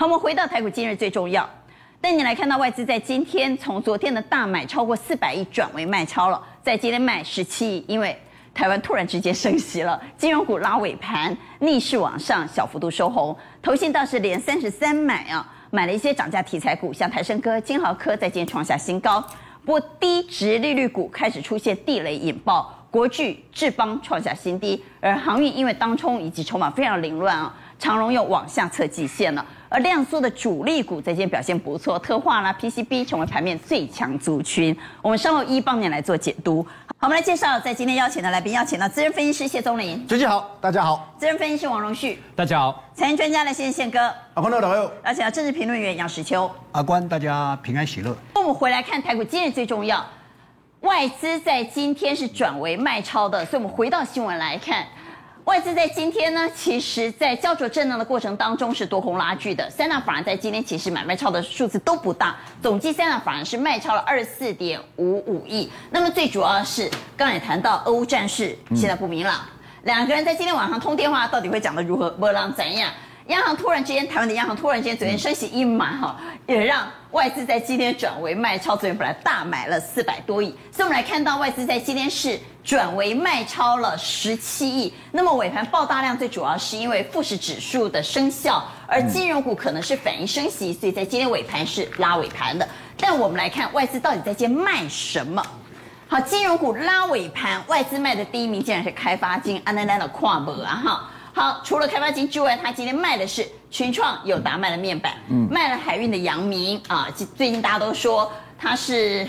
好，我们回到台股今日最重要，带你来看到外资在今天从昨天的大买超过四百亿转为卖超了，在今天卖十七亿，因为台湾突然之间升息了，金融股拉尾盘逆势往上，小幅度收红，投信倒是连三十三买啊，买了一些涨价题材股，像台胜科、金豪科在今天创下新高，不过低值利率股开始出现地雷引爆，国巨、智邦创下新低，而航运因为当冲以及筹码非常凌乱啊。长荣又往下测季线了，而量缩的主力股在今天表现不错，特化啦、PCB 成为盘面最强族群。我们稍后一帮你来做解读。好，我们来介绍在今天邀请的来宾，邀请到资深分析师谢宗林，学姐好，大家好；资深分析师王荣旭，大家好；财经专家来谢谢宪哥，阿关大家好；而且要政治评论员杨石秋，阿关大家平安喜乐。我们回来看台股，今日最重要，外资在今天是转为卖超的，所以我们回到新闻来看。外资在今天呢，其实，在焦灼震荡的过程当中是多空拉锯的。三大法人在今天其实买卖超的数字都不大，总计三大法人是卖超了二十四点五五亿。那么最主要是，刚才也谈到俄乌战事现在不明朗，两个人在今天晚上通电话，到底会讲的如何？波浪怎样？央行突然之间，台湾的央行突然之间昨天升息一码哈，也让外资在今天转为卖超，昨天本来大买了四百多亿，所以我们来看到外资在今天是转为卖超了十七亿。那么尾盘爆大量，最主要是因为富时指数的生效，而金融股可能是反应升息，所以在今天尾盘是拉尾盘的。但我们来看外资到底在今天卖什么？好，金融股拉尾盘，外资卖的第一名竟然是开发金，安奈奈的跨博啊哈。好，除了开发金之外，他今天卖的是群创、友达卖的面板，嗯，卖了海运的阳明啊。最近大家都说他是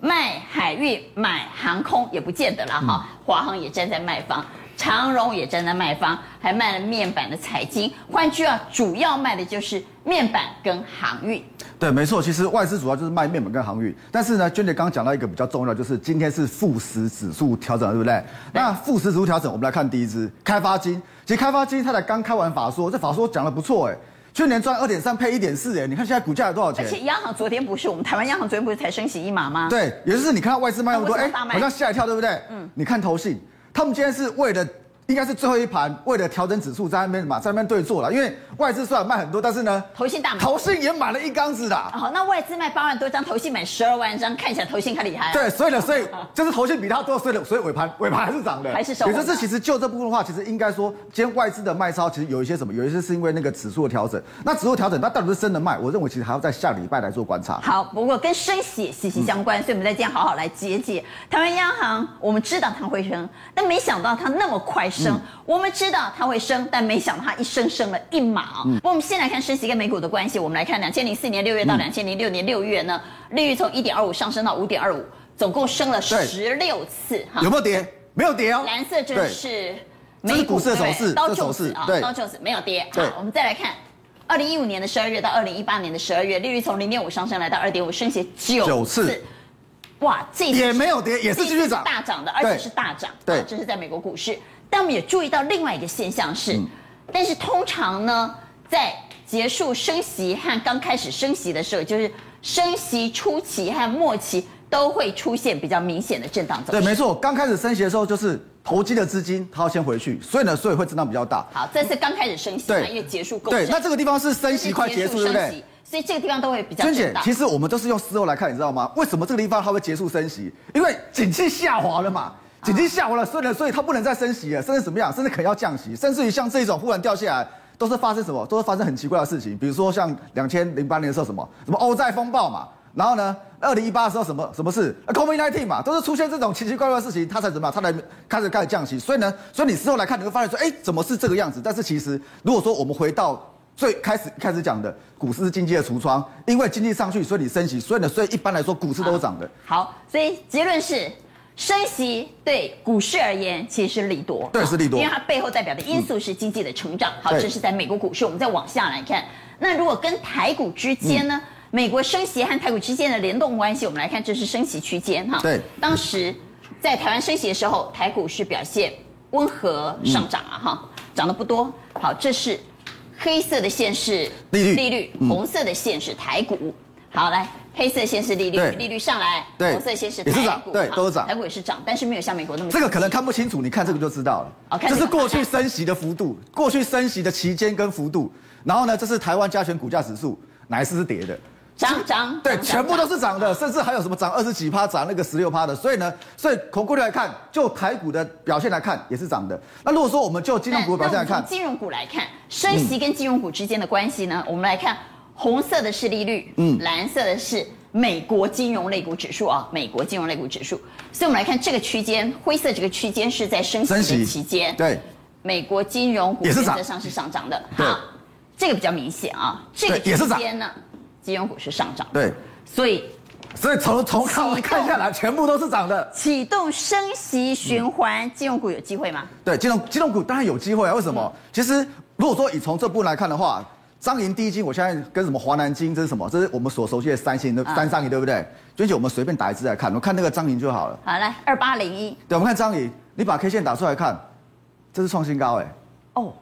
卖海运买航空，也不见得了哈。华航也站在卖方，长荣也站在卖方，还卖了面板的彩晶。换句话，主要卖的就是面板跟航运。对，没错，其实外资主要就是卖面板跟航运，但是呢，娟姐刚刚讲到一个比较重要，就是今天是富时指数调整，对不对？对，那富时指数调整，我们来看第一支开发金，其实开发金它才刚开完法说，这法说讲的不错，哎，去年赚二点三配一点四，哎，你看现在股价有多少钱？而且央行昨天不是我们台湾央行昨天不是才升息一码吗？对，也就是你看到外资卖那么多，哎，好像吓一跳，对不对？嗯，你看投信，他们今天是为了。应该是最后一盘，为了调整指数，在那边嘛，在那边对坐了。因为外资虽然卖很多，但是呢，投信大买，投信也买了一缸子的。好，那外资卖八万多张，投信买十二万张，看起来投信很厉害。对，所以呢，所以 就是投信比他多，所以所以尾盘 尾盘还是涨的，还是收。也就是其实就这部分的话，其实应该说，今天外资的卖超其实有一些什么，有一些是因为那个指数的调整。那指数调整，它到底是真的卖？我认为其实还要在下礼拜来做观察。好，不过跟升息息息相关，嗯、所以我们在今天好好来解解。台湾央行，我们知道它会升，但没想到它那么快升。嗯、我们。知道它会升，但没想到它一升升了一码不过我们先来看升息跟美股的关系。我们来看，两千零四年六月到两千零六年六月呢，嗯、利率从一点二五上升到五点二五，总共升了十六次哈。有没有跌？没有跌哦。蓝色就是美股的走势，道琼斯啊，道琼斯没有跌。好，我们再来看，二零一五年的十二月到二零一八年的十二月，利率从零点五上升来到二点五，升息九次。哇，这也没有跌，也是继续涨，大涨的，而且是大涨。对，这是在美国股市。但我们也注意到另外一个现象是，嗯、但是通常呢，在结束升息和刚开始升息的时候，就是升息初期和末期都会出现比较明显的震荡走势。对，没错，刚开始升息的时候，就是投机的资金它要先回去，所以呢，所以会震荡比较大。好，这是刚开始升息因为结束够。对，那这个地方是升息快结束，对不对？所以这个地方都会比较震荡。娟姐，其实我们都是用事后来看，你知道吗？为什么这个地方它会结束升息？因为景气下滑了嘛。经济下滑了，所以呢，所以它不能再升息了，甚至怎么样，甚至可能要降息，甚至于像这一种忽然掉下来，都是发生什么？都是发生很奇怪的事情，比如说像两千零八年的时候什么什么欧债风暴嘛，然后呢，二零一八的时候什么什么事，COVID-19 嘛，都是出现这种奇奇怪怪的事情，它才怎么样？它才开始开始降息。所以呢，所以你事后来看，你会发现说，哎，怎么是这个样子？但是其实，如果说我们回到最开始开始讲的，股市是经济的橱窗，因为经济上去，所以你升息，所以呢，所以一般来说股市都是涨的。好，所以结论是。升息对股市而言其实是利多，对，是利多，因为它背后代表的因素是经济的成长。好，这是在美国股市。我们再往下来看，那如果跟台股之间呢？美国升息和台股之间的联动关系，我们来看，这是升息区间哈。对，当时在台湾升息的时候，台股是表现温和上涨啊哈，涨得不多。好，这是黑色的线是利率，利率，红色的线是台股。好，来黑色先是利率，利率上来，对，红色先是也是涨，对，都是涨，台股也是涨，但是没有像美国那么。这个可能看不清楚，你看这个就知道了。哦，这是过去升息的幅度，过去升息的期间跟幅度。然后呢，这是台湾加权股价指数，哪一次是跌的？涨涨，对，全部都是涨的，甚至还有什么涨二十几趴，涨那个十六趴的。所以呢，所以从过去来看，就台股的表现来看，也是涨的。那如果说我们就金融股的表现来看，金融股来看，升息跟金融股之间的关系呢，我们来看。红色的是利率，嗯，蓝色的是美国金融类股指数啊，美国金融类股指数。所以，我们来看这个区间，灰色这个区间是在升息的期间，对，美国金融股原则上是上涨的。好，这个比较明显啊，这个区间呢，金融股是上涨，对，所以，所以从从看看下来，全部都是涨的。启动升息循环，金融股有机会吗？对，金融金融股当然有机会啊。为什么？其实如果说以从这部分来看的话。彰银第一金，我现在跟什么华南金，这是什么？这是我们所熟悉的三星的三商银，对不对？娟姐，我们随便打一支来看，我看那个张银就好了。好，来二八零一。对，我们看张银，你把 K 线打出来看，这是创新高哎。哦，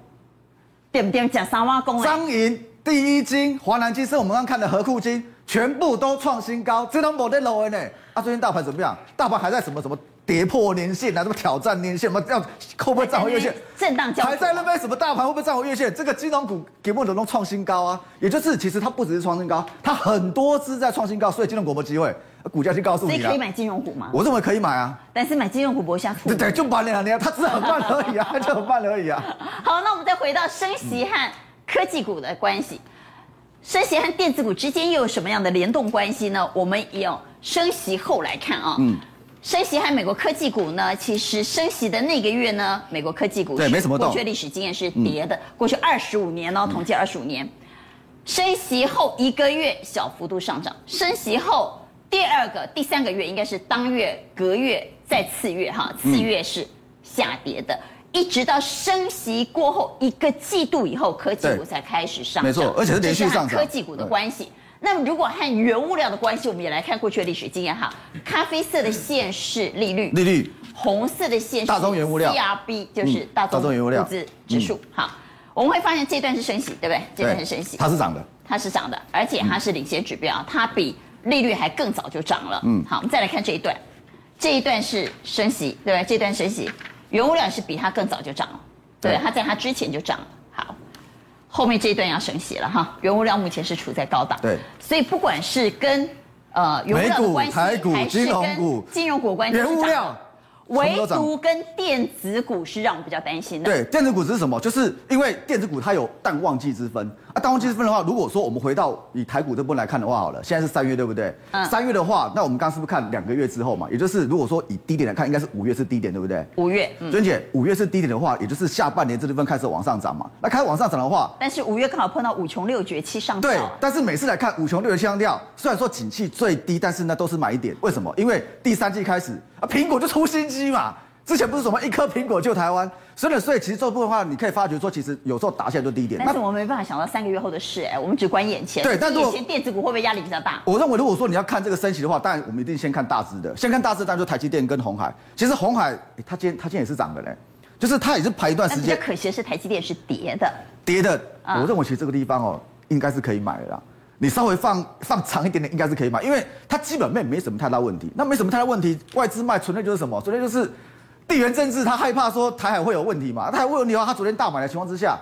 对不对？讲三万公。张银第一金、华南金是我们刚看的合库金，全部都创新高，这都没得漏呢。啊，最近大盘怎么样？大盘还在什么什么？跌破年线啊，什么挑战年线？什么要会不会站回月线？震荡交，还在那边什么大盘会不会站回月线？这个金融股给不能都创新高啊！也就是其实它不只是创新高，它很多只在创新高，所以金融股有没有机会？股价就告诉你了。所以可以买金融股吗？我认为可以买啊。但 是买金融股不会像对对，就半年两年，它只是很慢而已啊，就很慢而已啊。好，那我们再回到升息和科技股的关系，升息和电子股之间又有什么样的联动关系呢？我们用升息后来看啊。嗯。升息和美国科技股呢？其实升息的那个月呢，美国科技股对没什么动，过去历史经验是跌的。嗯、过去二十五年哦，统计二十五年，升息后一个月小幅度上涨，升息后第二个、第三个月应该是当月、隔月再次月哈，次月是下跌的，嗯、一直到升息过后一个季度以后，科技股才开始上涨，没错，而且是连续上涨。科技股的关系。那么，如果和原物料的关系，我们也来看过去的历史经验哈。咖啡色的线是利率，利率；红色的线是大宗原物料，CRB 就是大宗原物料指数。好，我们会发现这段是升息，对不对？这段是升息，它是涨的，它是涨的，而且它是领先指标，它比利率还更早就涨了。嗯，好，我们再来看这一段，这一段是升息，对不对？这段升息，原物料是比它更早就涨了，对，它在它之前就涨了。好。后面这一段要升息了哈，原物料目前是处在高档，对，所以不管是跟呃原物料的关系，台股、还是跟金融股关系，原物料。唯独跟电子股是让我比较担心的。对，电子股是什么？就是因为电子股它有淡旺季之分啊。淡旺季之分的话，如果说我们回到以台股这部分来看的话，好了，现在是三月，对不对？嗯。三月的话，那我们刚刚是不是看两个月之后嘛？也就是如果说以低点来看，应该是五月是低点，对不对？五月。娟姐，五月是低点的话，也就是下半年这部分开始往上涨嘛。那开始往上涨的话，但是五月刚好碰到五穷六绝七上吊。对，但是每次来看五穷六绝七上吊，虽然说景气最低，但是那都是买点。为什么？因为第三季开始啊，苹果就出新机嘛。之前不是什么一颗苹果救台湾，所以呢，所以其实这部分的话，你可以发觉说，其实有时候打起来就低一点。但是我们没办法想到三个月后的事，哎，我们只管眼前。对，但是眼前电子股会不会压力比较大？我认为，如果说你要看这个升息的话，当然我们一定先看大支的，先看大支，当然就台积电跟红海。其实红海它今天它今天也是涨的嘞，就是它也是排一段时间。比较可惜的是台积电是跌的。跌的，我认为其实这个地方哦，应该是可以买的啦。你稍微放放长一点点，应该是可以买，因为它基本面没什么太大问题。那没什么太大问题，外资卖纯粹就是什么？纯粹就是。地缘政治，他害怕说台海会有问题嘛？台海会有问题的话，他昨天大买的情况之下，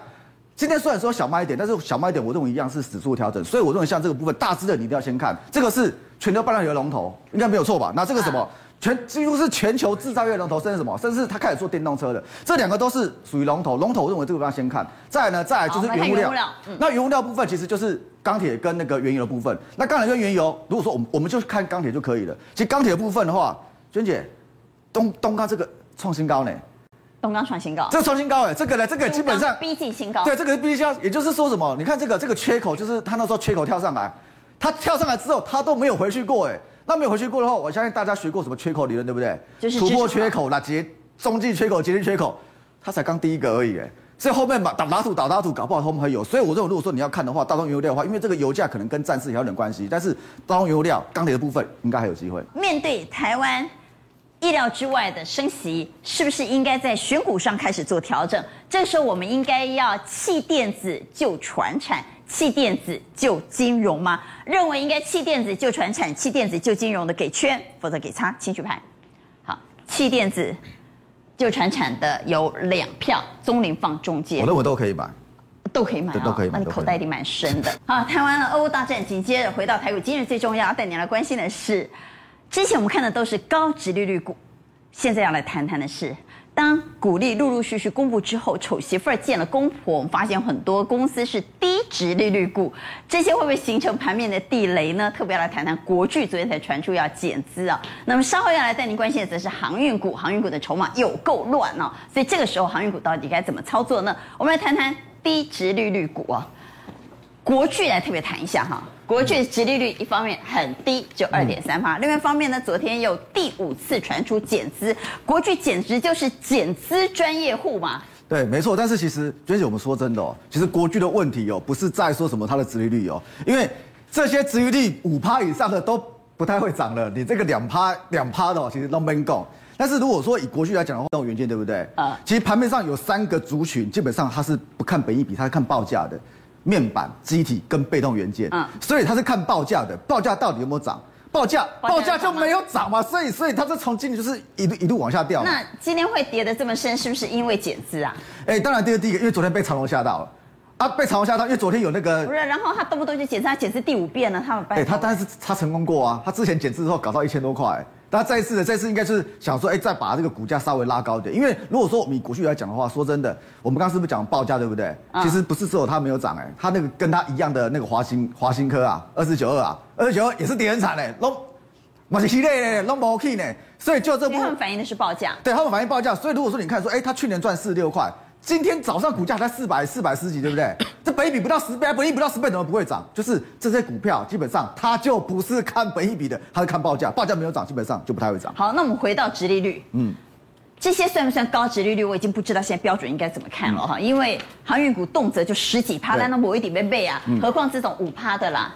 今天虽然说小卖一点，但是小卖一点，我认为一样是指数调整。所以我认为像这个部分，大致的你一定要先看，这个是全球半导体的龙头，应该没有错吧？那这个什么，全几乎是全球制造业龙头，甚至什么，甚至他开始做电动车的，这两个都是属于龙头。龙头我认为这个要先看。再来呢，再来就是原物料。那原物料部分其实就是钢铁跟那个原油的部分。那钢铁跟原油，如果说我们我们就看钢铁就可以了。其实钢铁的部分的话，娟姐，东东钢这个创新高呢。东钢创新高，这创新高哎，这个呢，这个基本上逼近新高。对，这个是逼近，也就是说什么？你看这个这个缺口，就是他那时候缺口跳上来，他跳上来之后，他都没有回去过哎。那没有回去过的话，我相信大家学过什么缺口理论，对不对？就是突破缺口，那截中继缺口，截停缺口，它才刚第一个而已哎。所以后面嘛，打打土打打土，搞不好后面还有。所以我认为，如果说你要看的话，大宗原油料的话，因为这个油价可能跟战事也有点关系，但是大宗原油料钢铁的部分应该还有机会。面对台湾。意料之外的升息，是不是应该在选股上开始做调整？这个时候，我们应该要弃电子救传产，弃电子救金融吗？认为应该弃电子救传产、弃电子救金融的给圈，否则给叉，请举牌。好，弃电子救传产的有两票，中林放中间，我认为都可以买，都可以买都可以买，那你口袋里蛮深的。好，谈完了俄乌大战，紧接着回到台股，今日最重要带你来关心的是，之前我们看的都是高值利率股，现在要来谈谈的是。当股利陆陆续续公布之后，丑媳妇儿见了公婆，我们发现很多公司是低值利率股，这些会不会形成盘面的地雷呢？特别要来谈谈国巨，昨天才传出要减资啊。那么稍后要来带您关心的则是航运股，航运股的筹码有够乱哦。所以这个时候航运股到底该怎么操作呢？我们来谈谈低值利率股啊，国巨来特别谈一下哈。国巨殖利率一方面很低，就二点三趴。另外一方面呢，昨天又第五次传出减资，国巨简直就是减资专业户嘛。对，没错。但是其实，娟姐，我们说真的哦，其实国巨的问题哦，不是在说什么它的殖利率哦，因为这些殖利率五趴以上的都不太会涨了。你这个两趴两趴的哦，其实都没够。但是如果说以国巨来讲的话，这种元件对不对？啊，其实盘面上有三个族群，基本上它是不看本益比，它是看报价的。面板、机体跟被动元件，嗯，所以它是看报价的，报价到底有没有涨？报价报价就没有涨嘛，所以所以它是从今年就是一路一路往下掉。那今天会跌得这么深，是不是因为减资啊？哎、欸，当然，第二第一个，因为昨天被长龙吓到了，啊，被长荣吓到，因为昨天有那个不是，然后他动不动就减资，他减资第五遍了，他有办法。哎、欸，他但是他成功过啊，他之前减资之后搞到一千多块。那再一次的再次应该是想说，哎，再把这个股价稍微拉高一点，因为如果说我们以国巨来讲的话，说真的，我们刚刚是不是讲报价对不对？其实不是只有它没有涨，哎，它那个跟它一样的那个华兴华兴科啊，二四九二啊，二四九二也是跌很惨嘞，拢，马是嘞，拢不 OK 呢，所以就这部分他们反映的是报价，对，他们反映报价，所以如果说你看说，哎，他去年赚四十六块。今天早上股价才四百四百 十几，对不对？这本益比不到十倍，本益比不到十倍怎么不会涨？就是这些股票基本上它就不是看本益比的，它是看报价，报价没有涨，基本上就不太会涨。好，那我们回到殖利率，嗯，这些算不算高殖利率？我已经不知道现在标准应该怎么看了哈，嗯、因为航运股动辄就十几趴，那某一点没背啊，嗯、何况这种五趴的啦、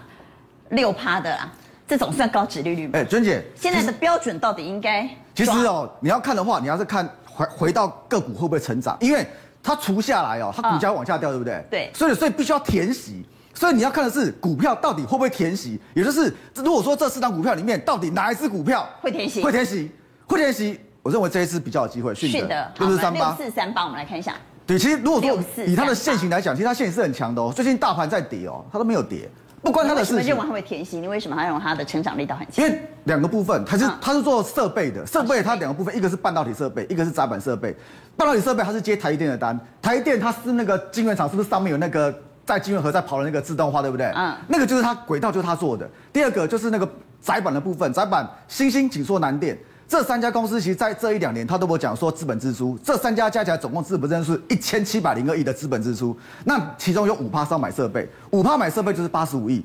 六趴的啦，这种算高殖利率吗？哎，娟姐，现在的标准到底应该？其实哦，你要看的话，你要是看回回到个股会不会成长，因为。它除下来哦，它股价往下掉，对不对？嗯、对。所以，所以必须要填息。所以你要看的是股票到底会不会填息，也就是如果说这四档股票里面到底哪一只股票会填息？会填息，会填息。我认为这一次比较有机会。是的，六四三八。六四三八，我们来看一下。对，其实如果说以它的线型来讲，其实它现形是很强的哦。最近大盘在跌哦，它都没有跌。不关他的事情。为什么认为他会填息？你为什么还认为他的成长力道很强？因为两个部分，他是他是做设备的，设备它两个部分，一个是半导体设备，一个是窄板设备。半导体设备它是接台积电的单，台积电它是那个晶圆厂，是不是上面有那个在晶圆盒在跑的那个自动化，对不对？嗯，那个就是它轨道就是他做的。第二个就是那个窄板的部分，窄板欣兴、紧缩、南电。这三家公司其实，在这一两年，他都跟我讲说资本支出。这三家加起来总共资本支出一千七百零二亿的资本支出。那其中有五趴是要买设备，五趴买设备就是八十五亿。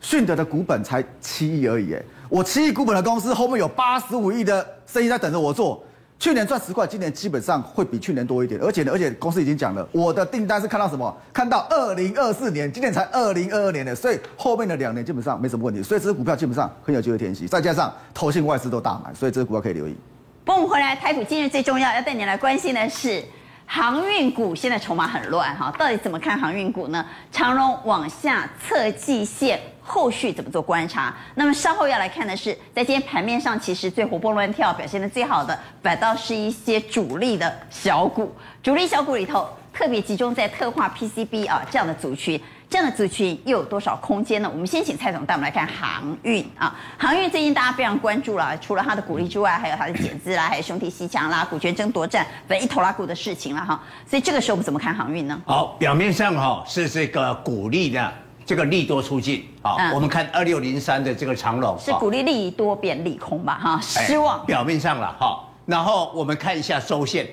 迅德的股本才七亿而已，哎，我七亿股本的公司后面有八十五亿的生意在等着我做。去年赚十块，今年基本上会比去年多一点。而且呢，而且公司已经讲了，我的订单是看到什么？看到二零二四年，今年才二零二二年的，所以后面的两年基本上没什么问题。所以这支股票基本上很有机会填息，再加上投信外资都大买，所以这个股票可以留意。不，我们回来，台股今日最重要要带你来关心的是航运股，现在筹码很乱哈，到底怎么看航运股呢？长荣往下测季线。后续怎么做观察？那么稍后要来看的是，在今天盘面上，其实最活蹦乱跳、表现的最好的，反倒是一些主力的小股。主力小股里头，特别集中在特化 PCB 啊这样的族群，这样的族群又有多少空间呢？我们先请蔡总带我们来看航运啊。航运最近大家非常关注了，除了它的鼓励之外，还有它的减资啦，还有兄弟西墙啦、股权争夺战等一头拉股的事情了哈。所以这个时候我们怎么看航运呢？好，表面上哈是这个鼓励的。这个利多出尽啊，嗯、我们看二六零三的这个长龙是鼓励利多变利空吧？哈，失望。表面上了哈，然后我们看一下周线，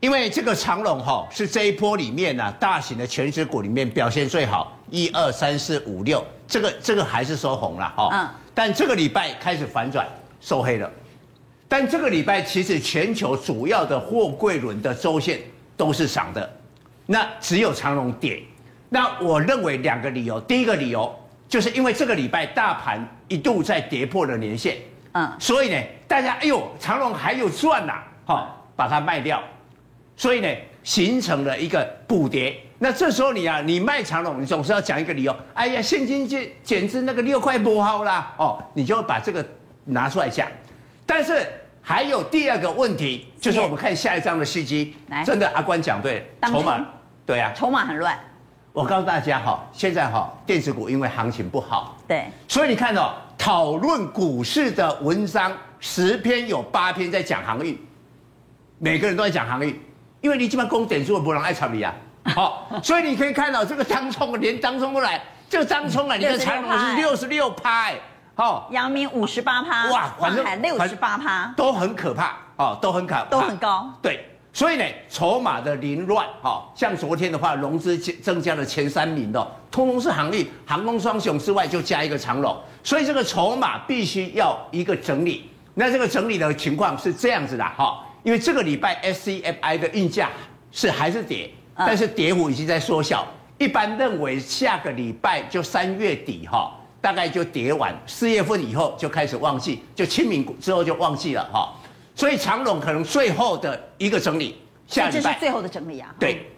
因为这个长龙哈是这一波里面呢、啊、大型的权值股里面表现最好，一二三四五六，这个这个还是收红了哈。嗯。但这个礼拜开始反转收黑了，但这个礼拜其实全球主要的货柜轮的周线都是涨的，那只有长龙跌。那我认为两个理由，第一个理由就是因为这个礼拜大盘一度在跌破了年线，嗯，所以呢，大家哎呦，长龙还有赚呐，哈，把它卖掉，所以呢，形成了一个补跌，那这时候你啊，你卖长龙，你总是要讲一个理由。哎呀，现金就简直那个六块不好啦，哦，你就把这个拿出来讲。但是还有第二个问题，就是我们看下一张的细机，真的阿关讲对，筹码，对啊，筹码很乱。我告诉大家哈，现在哈电子股因为行情不好，对，所以你看到讨论股市的文章，十篇有八篇在讲航运，每个人都在讲航运，因为你基本上攻点数不能爱炒你啊。好，所以你可以看到这个张冲连张冲都来，这个张冲啊，你的长荣是六十六趴，哎，好，阳明五十八趴，哇，万海六十八趴，都很可怕，哦，都很可怕，都很高，对，所以呢，筹码的凌乱，哈，像昨天的话，融资增加了前三名的，通通是航运，航空双雄之外就加一个长龙，所以这个筹码必须要一个整理，那这个整理的情况是这样子的，哈，因为这个礼拜 SCFI 的运价是还是跌。但是跌幅已经在缩小，一般认为下个礼拜就三月底哈，大概就跌完，四月份以后就开始旺季，就清明之后就旺季了哈。所以长龙可能最后的一个整理，下礼拜这是最后的整理啊。对，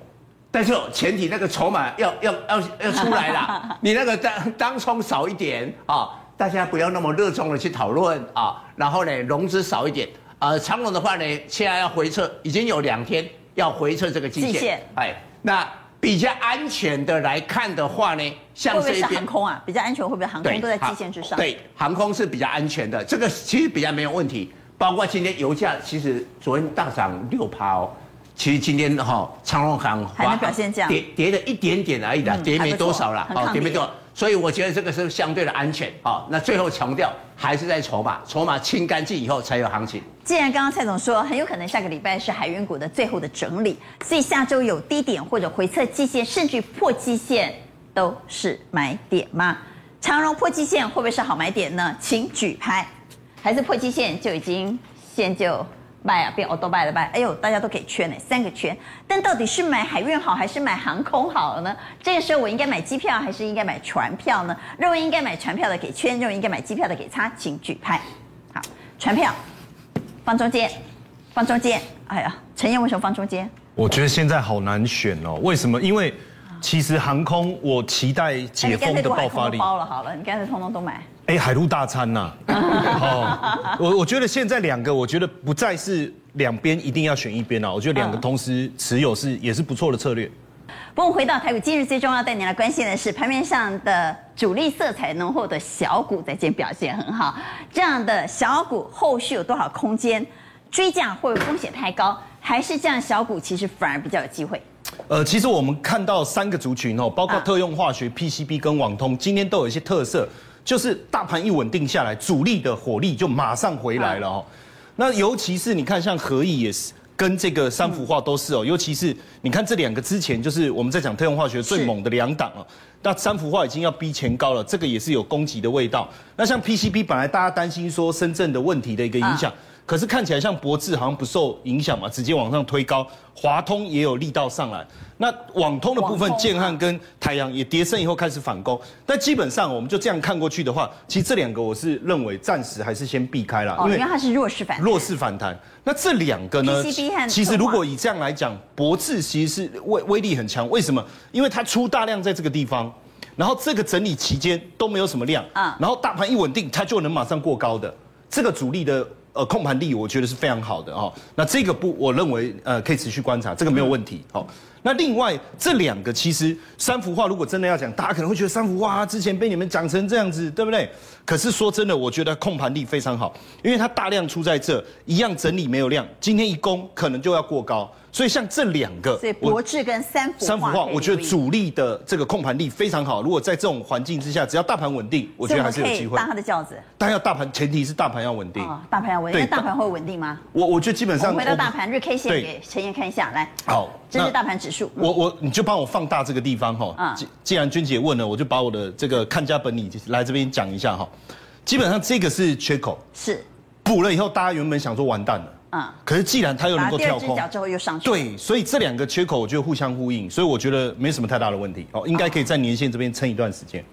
但是前提那个筹码要要要要出来了，你那个当当冲少一点啊，大家不要那么热衷的去讨论啊。然后呢，融资少一点，呃，长隆的话呢，现在要回撤，已经有两天。要回撤这个季线，哎，那比较安全的来看的话呢，像这边航空啊，比较安全会不会航空都在季线之上？对，航空是比较安全的，这个其实比较没有问题。包括今天油价，其实昨天大涨六趴哦，其实今天哈长隆航还能表现这样，跌跌了一点点而已的，跌没多少啦，哦，跌没多少。所以我觉得这个是相对的安全啊。那最后强调还是在筹码，筹码清干净以后才有行情。既然刚刚蔡总说很有可能下个礼拜是海运股的最后的整理，所以下周有低点或者回测季线，甚至破季线都是买点吗？长荣破季线会不会是好买点呢？请举牌，还是破季线就已经先就？卖啊，变欧都卖了卖，哎呦，大家都可以圈呢，三个圈。但到底是买海运好还是买航空好呢？这个时候我应该买机票还是应该买船票呢？认为应该买船票的给圈，认为应该买机票的给叉，请举牌。好，船票放中间，放中间。哎呀，陈燕为什么放中间？我觉得现在好难选哦。为什么？因为其实航空我期待解封的爆发力。包了好了，你干脆通通都买。哎，海陆大餐呐、啊！哦，我我觉得现在两个，我觉得不再是两边一定要选一边了。我觉得两个同时持有是也是不错的策略。不过回到台股，今日最重要带你来关心的是盘面上的主力色彩浓厚的小股在今天表现很好。这样的小股后续有多少空间？追价会不会风险太高？还是这样小股其实反而比较有机会？呃，其实我们看到三个族群哦，包括特用化学、PCB 跟网通，今天都有一些特色。就是大盘一稳定下来，主力的火力就马上回来了哦。那尤其是你看，像合一也是，跟这个三福化都是哦。尤其是你看这两个之前，就是我们在讲特用化学最猛的两档哦。那三福化已经要逼前高了，这个也是有攻击的味道。那像 PCB，本来大家担心说深圳的问题的一个影响。可是看起来像博智好像不受影响嘛，直接往上推高，华通也有力道上来。那网通的部分，建汉跟台阳也跌升以后开始反攻。但基本上我们就这样看过去的话，其实这两个我是认为暂时还是先避开了，因为它是弱势反弹。弱势反弹。那这两个呢？其实如果以这样来讲，博智其实是威威力很强。为什么？因为它出大量在这个地方，然后这个整理期间都没有什么量，啊，然后大盘一稳定，它就能马上过高的这个主力的。呃，控盘力我觉得是非常好的哦。那这个不，我认为呃可以持续观察，这个没有问题。好，那另外这两个其实三幅画，如果真的要讲，大家可能会觉得三幅画之前被你们讲成这样子，对不对？可是说真的，我觉得控盘力非常好，因为它大量出在这，一样整理没有量，今天一攻可能就要过高。所以像这两个，所以博智跟三福化，三幅画，我觉得主力的这个控盘力非常好。如果在这种环境之下，只要大盘稳定，我觉得还是有机会。搭他的轿子，但要大盘，前提是大盘要稳定。哦，大盘要稳定。那，大盘会稳定吗？我我觉得基本上。我回到大盘日 K 线给陈燕看一下，来。好，这是大盘指数。我我你就帮我放大这个地方哈。既既然君姐问了，我就把我的这个看家本领来这边讲一下哈。基本上这个是缺口，是补了以后，大家原本想说完蛋了。嗯，可是既然它又能够跳空，之后又上去，对，所以这两个缺口我觉得互相呼应，所以我觉得没什么太大的问题。哦，应该可以在年线这边撑一段时间。